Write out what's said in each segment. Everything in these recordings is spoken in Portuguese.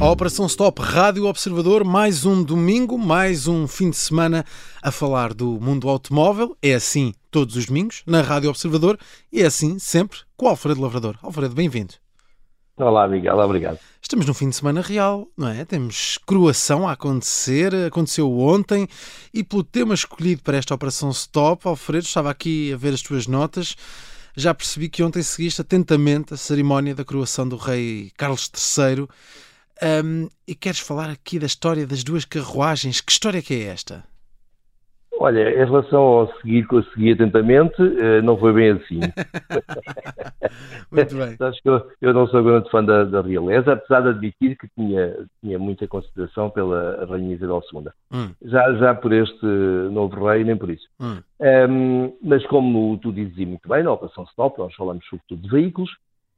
A Operação Stop Rádio Observador, mais um domingo, mais um fim de semana a falar do mundo automóvel. É assim todos os domingos, na Rádio Observador, e é assim sempre com o Alfredo Lavrador. Alfredo, bem-vindo. Olá, Miguel, obrigado. Estamos num fim de semana real, não é? Temos croação a acontecer, aconteceu ontem, e pelo tema escolhido para esta Operação Stop, Alfredo, estava aqui a ver as tuas notas, já percebi que ontem seguiste atentamente a cerimónia da coroação do rei Carlos III um, e queres falar aqui da história das duas carruagens. Que história que é esta? Olha, em relação ao seguir que eu segui atentamente, eh, não foi bem assim. Muito bem. Acho que eu, eu, não sou grande fã da, da, realeza, apesar de admitir que tinha, tinha muita consideração pela Rainha Isabel II. Hum. Já, já por este novo rei, nem por isso. Hum. Um, mas como tu dizes muito bem, na Operação Stop, nós falamos sobretudo de veículos,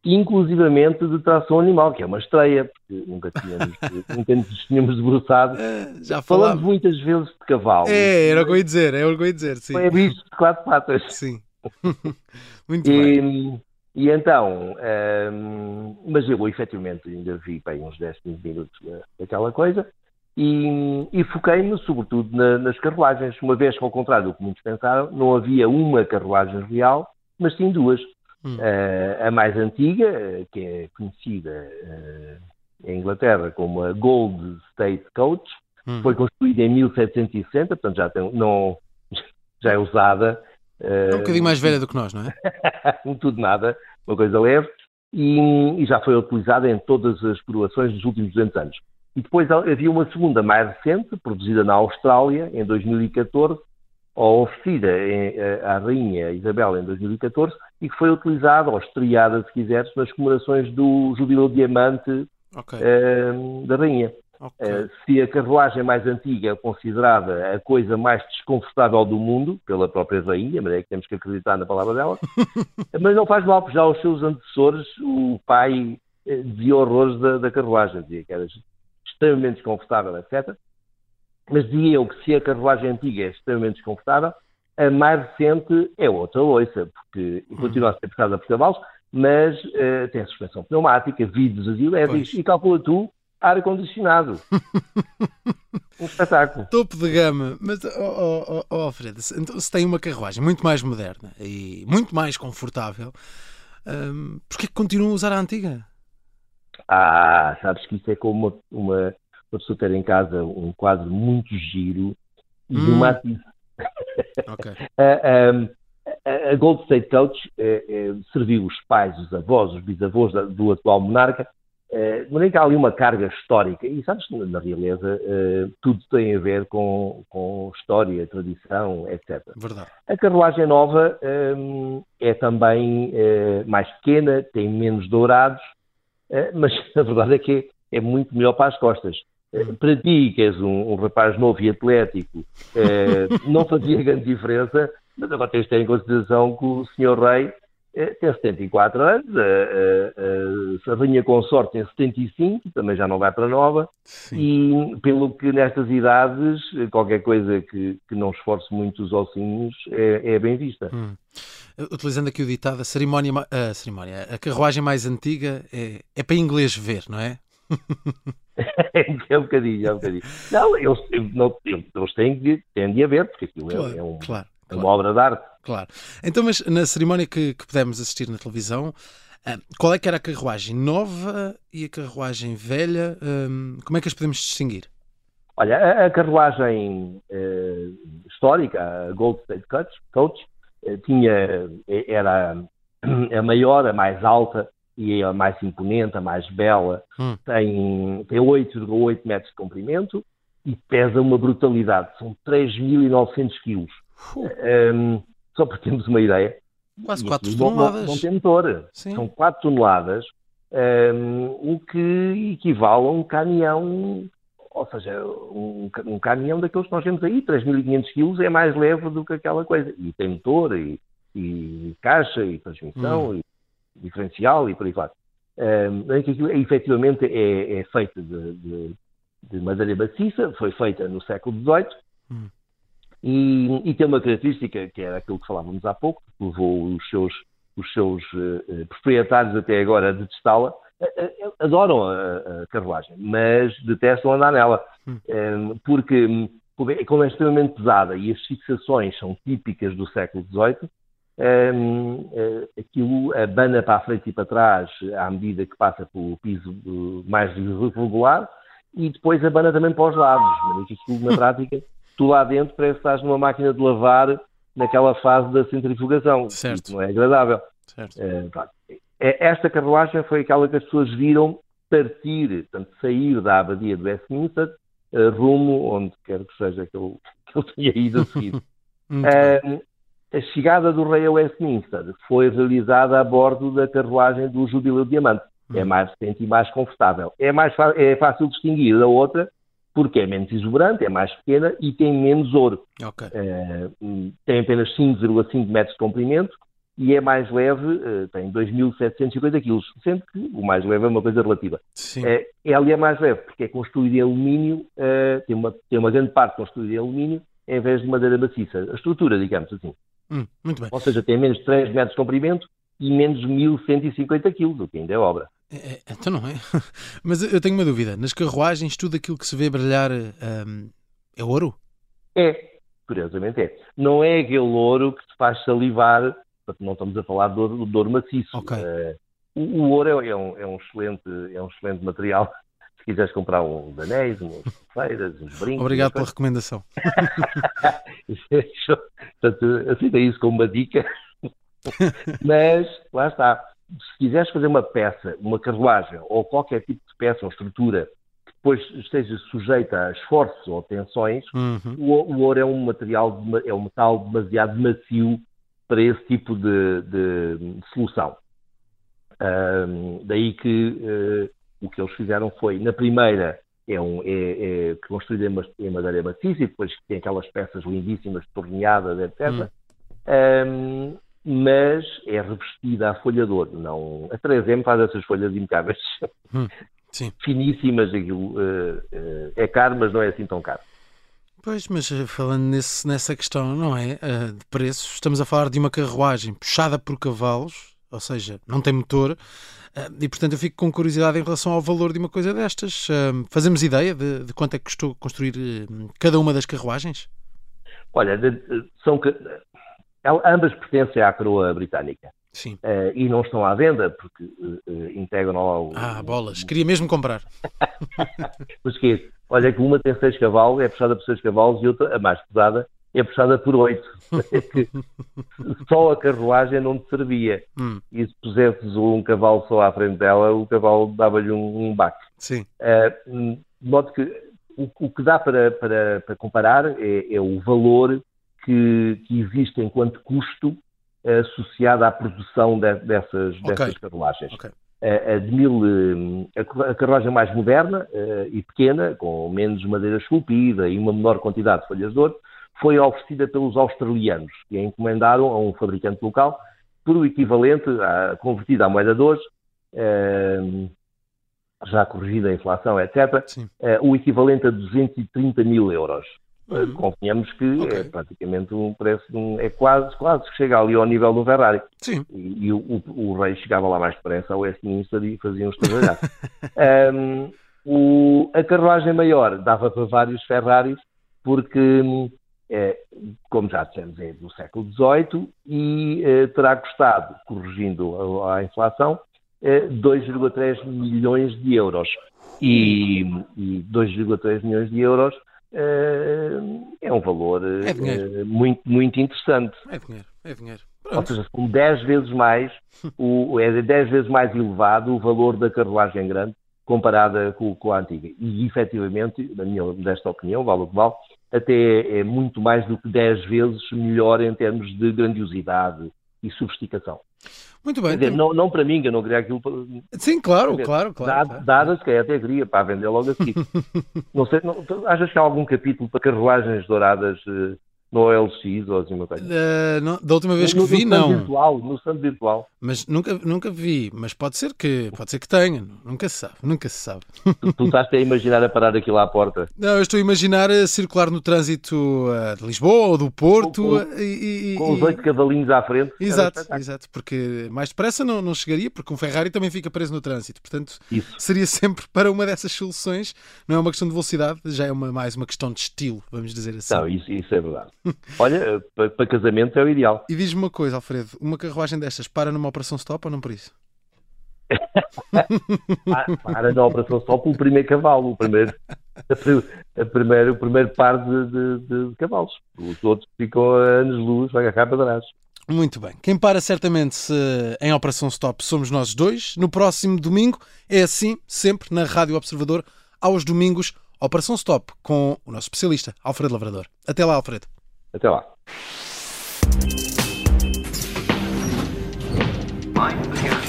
inclusivamente de tração animal, que é uma estreia, porque nunca tínhamos, nunca nos tínhamos debruçado. É, já falamos. muitas vezes de cavalo. É, era o que eu ia dizer, é o que eu ia dizer, sim. É bicho de quatro patas. Sim. Muito e, bem. E então, um, mas eu efetivamente ainda vi bem uns 10, 15 minutos daquela coisa e, e foquei-me sobretudo na, nas carruagens, uma vez que ao contrário do que muitos pensaram, não havia uma carruagem real, mas sim duas. Hum. Uh, a mais antiga, que é conhecida uh, em Inglaterra como a Gold State Coach, hum. foi construída em 1760, portanto já, tem, não, já é usada. Uh, é um bocadinho mais velha do que nós, não é? um tudo nada, uma coisa leve, e, e, já foi utilizada em todas as coroações dos últimos 200 anos. E depois havia uma segunda mais recente, produzida na Austrália, em 2014, ou oferecida em, à Rainha Isabel em 2014 e que foi utilizada, ou estreada, se quiseres, nas comemorações do Jubileu Diamante okay. uh, da Rainha. Okay. Uh, se a carruagem mais antiga é considerada a coisa mais desconfortável do mundo, pela própria Rainha, mas é que temos que acreditar na palavra dela, mas não faz mal, porque já os seus antecessores, o pai uh, dizia horrores da, da carruagem, dizia que era extremamente desconfortável, etc mas dizia eu que se a carruagem antiga é extremamente desconfortável, a mais recente é outra loiça, porque uhum. continua a ser puxada por cavalos, mas uh, tem suspensão pneumática, vidros elétricos e calcula tu, ar-condicionado. um espetáculo. Topo de gama. Mas, oh, oh, oh, então, se tem uma carruagem muito mais moderna e muito mais confortável, um, porquê que continua a usar a antiga? Ah, sabes que isso é como uma, uma pessoa ter em casa um quadro muito giro e hum. uma okay. a, a, Gold State Coach eh, eh, serviu os pais, os avós, os bisavós do atual monarca, eh, mas que há ali uma carga histórica. E sabes, na, na realeza, tudo tem a ver com, com história, tradição, etc. Verdade. A carruagem nova é também mais pequena, tem menos dourados, mas a verdade é que é muito melhor para as costas. Eh, para ti, que és um, um rapaz novo e atlético, eh, não fazia grande diferença, mas agora tens de ter em consideração que o senhor rei eh, tem 74 anos, a, a, a rainha consorte tem 75, também já não vai para nova, Sim. e pelo que nestas idades, qualquer coisa que, que não esforce muito os ossinhos é, é bem vista. Hum. Utilizando aqui o ditado, a cerimónia, a cerimónia, a carruagem mais antiga é, é para inglês ver, não é? é um bocadinho, é um bocadinho. Não, eles, não, eles têm, de, têm de haver, porque aquilo é, claro, é, um, claro, é uma obra de arte. Claro. Então, mas na cerimónia que, que pudemos assistir na televisão, ah, qual é que era a carruagem nova e a carruagem velha? Um, como é que as podemos distinguir? Olha, a, carruagem uh, histórica, a Gold State Coach, Coach uh, tinha, era a maior, a mais alta, e é a mais imponente, a mais bela, hum. tem, tem 8,8 metros de comprimento e pesa uma brutalidade, são 3.900 quilos. Um, só para termos uma ideia. Quase 4 toneladas. Não, tem motor. Sim. São 4 toneladas, um, o que equivale a um caminhão, ou seja, um, um caminhão daqueles que nós temos aí, 3.500 quilos, é mais leve do que aquela coisa. E tem motor, e, e caixa, e transmissão, hum. e diferencial e por aí vai. Um, que aquilo efetivamente é, é feito de, de, de, madeira maciça, foi feita no século XVIII hum. e, e, tem uma característica que era aquilo que falávamos há pouco, que levou os seus, os seus uh, proprietários até agora a detestá-la, adoram a, a carruagem, mas detestam andar nela, hum. porque como é extremamente pesada e as fixações são típicas do século XVIII, aquilo abana para a frente e para trás à medida que passa pelo piso uh, mais regular e depois abana também para os lados. Mas aquilo, na prática, tu lá dentro parece que estás numa máquina de lavar naquela fase da centrifugação. Certo. Isso não é agradável. Certo. Uh, esta carruagem foi aquela que as pessoas viram partir, portanto, sair da abadia de Westminster rumo onde quer que seja que eu, que eu tenha ido a seguir. uh, a chegada do rei a Westminster foi realizada a bordo da carruagem do Jubileu de Diamante. É uhum. mais recente e mais confortável. É, mais é fácil distinguir da outra porque é menos exuberante, é mais pequena e tem menos ouro. Okay. Uh, tem apenas 5,5 metros de comprimento e é mais leve, uh, tem 2.750 kg, sendo que o mais leve é uma coisa relativa. Sim. Uh, ela é mais leve porque é construída em alumínio, tem, uma, tem uma grande parte construída em alumínio, em vez de madeira maciça. A estrutura, digamos assim. Hum, muito bem. Ou seja, tem menos de 3 metros de comprimento e menos de 1150 kg, o que ainda é obra. É, é, então não é? Mas eu tenho uma dúvida. Nas carruagens, tudo aquilo que se vê brilhar um, é ouro? É, curiosamente é. Não é aquele ouro que te faz salivar, não estamos a falar de ouro, de ouro maciço. Okay. Uh, o, o, ouro é um, é, um excelente, é um excelente material se quiseres comprar uns anéis, umas feiras, uns brincos. Obrigado pela recomendação. Portanto, aceita isso como uma dica. Mas, lá está. Se quiseres fazer uma peça, uma carruagem ou qualquer tipo de peça ou estrutura que depois esteja sujeita a esforços ou tensões, uhum. o, o, ouro é um material, é um metal demasiado macio para esse tipo de, de, solução. Um, daí que uh, o que eles fizeram foi, na primeira, é, um, é, é construída em madeira maciça e depois tem aquelas peças lindíssimas, torneadas, etc. Hum. Um, mas é revestida a folha de ouro. Não, a 3M faz essas folhas impecáveis, hum. finíssimas. Aquilo, uh, uh, é caro, mas não é assim tão caro. Pois, mas eh, falando nesse, nessa questão, não é? Uh, de preços, estamos a falar de uma carruagem puxada por cavalos, ou seja, não tem motor, ah, e portanto eu fico com curiosidade em relação ao valor de uma coisa destas. Ah, fazemos ideia de, de quanto é que custou construir ah, cada uma das carruagens? Olha, são, ambas pertencem à coroa britânica. Sim. Uh, e não estão à venda porque uh, integram ao. Ah, bolas, queria mesmo comprar. Mas que Olha que uma tem 6 cavalos, é puxada por 6 cavalos, e outra, a mais pesada, é puxada por oito. só a carruagem não te servia. Hum. E se pusesses um cavalo só à frente dela, o cavalo dava-lhe um, um baque. Sim. Uh, de modo que o, o que dá para, para, para comparar é, é, o valor que, que existe enquanto custo associado à produção de, dessas, okay. dessas carruagens. Okay. A, de mil, a carruagem mais moderna uh, e pequena, com menos madeira esculpida e uma menor quantidade de folhas de ouro, foi oferecida pelos australianos, que a encomendaram a um fabricante local por o equivalente, a, convertida à moeda de hoje, eh, já corrigida a inflação, etc., eh, o equivalente a 230 mil euros. Uhum. Convenhamos que okay. é praticamente um preço, um, é quase, quase que chega ali ao nível do Ferrari. Sim. E, e o, o, o, rei chegava lá mais depressa ao Westminster e fazia-os trabalhar. um, o, a carruagem maior dava para vários Ferraris, porque hum, como já dissemos, é do século XVIII e é, terá custado, corrigindo a, a inflação, é, 2,3 milhões de euros. E, e 2,3 milhões de euros é, é um valor é muito, muito interessante. É dinheiro, é dinheiro. Pronto. Ou seja, são 10 vezes mais, o, é 10 vezes mais elevado o valor da carruagem grande comparada com, com a antiga. E, efetivamente, na minha modesta opinião, vale o que vale, até é, é muito mais do que 10 vezes melhor em termos de grandiosidade e sofisticação. Muito bem. Dizer, tem... não, não para mim, que eu não queria aquilo para... Sim, claro, dizer, claro, claro. Dada, dada se calhar até queria, para vender logo assim. não sei, não, achas que há algum capítulo para carruagens douradas uh, no OLX ou assim uma coisa. Uh, não, da última vez no, que vi, no não. Virtual, no stand virtual. Mas nunca, nunca vi. Mas pode ser que pode ser que tenha. Nunca se sabe. Nunca se sabe. Tu, tu estás a imaginar a parar aquilo à porta. Não, eu estou a imaginar a circular no trânsito uh, de Lisboa ou do Porto. Com- uh, e, e- Com os oito cavalinhos à frente. Exato, exato. Porque mais depressa não, não chegaria, porque um Ferrari também fica preso no trânsito. Portanto, Isso. seria sempre para uma dessas soluções. Não é uma questão de velocidade, já é uma, mais uma questão de estilo, vamos dizer assim. Não, isso, isso é verdade. Olha, para, para casamento é o ideal. E diz-me uma coisa, Alfredo: uma carruagem destas para numa operação stop ou não por isso? Para na operação só pelo primeiro cavalo, o primeiro, a a primeiro, o primeiro par de, de- de- cavalos. Os outros ficam a anos-luz, vai agarrar para trás. Muito bem. Quem para certamente se em Operação Stop somos nós dois. No próximo domingo é assim, sempre na Rádio Observador, aos domingos, Operação Stop, com o nosso especialista, Alfredo Lavrador. Até lá, Alfredo. Até lá. Mind.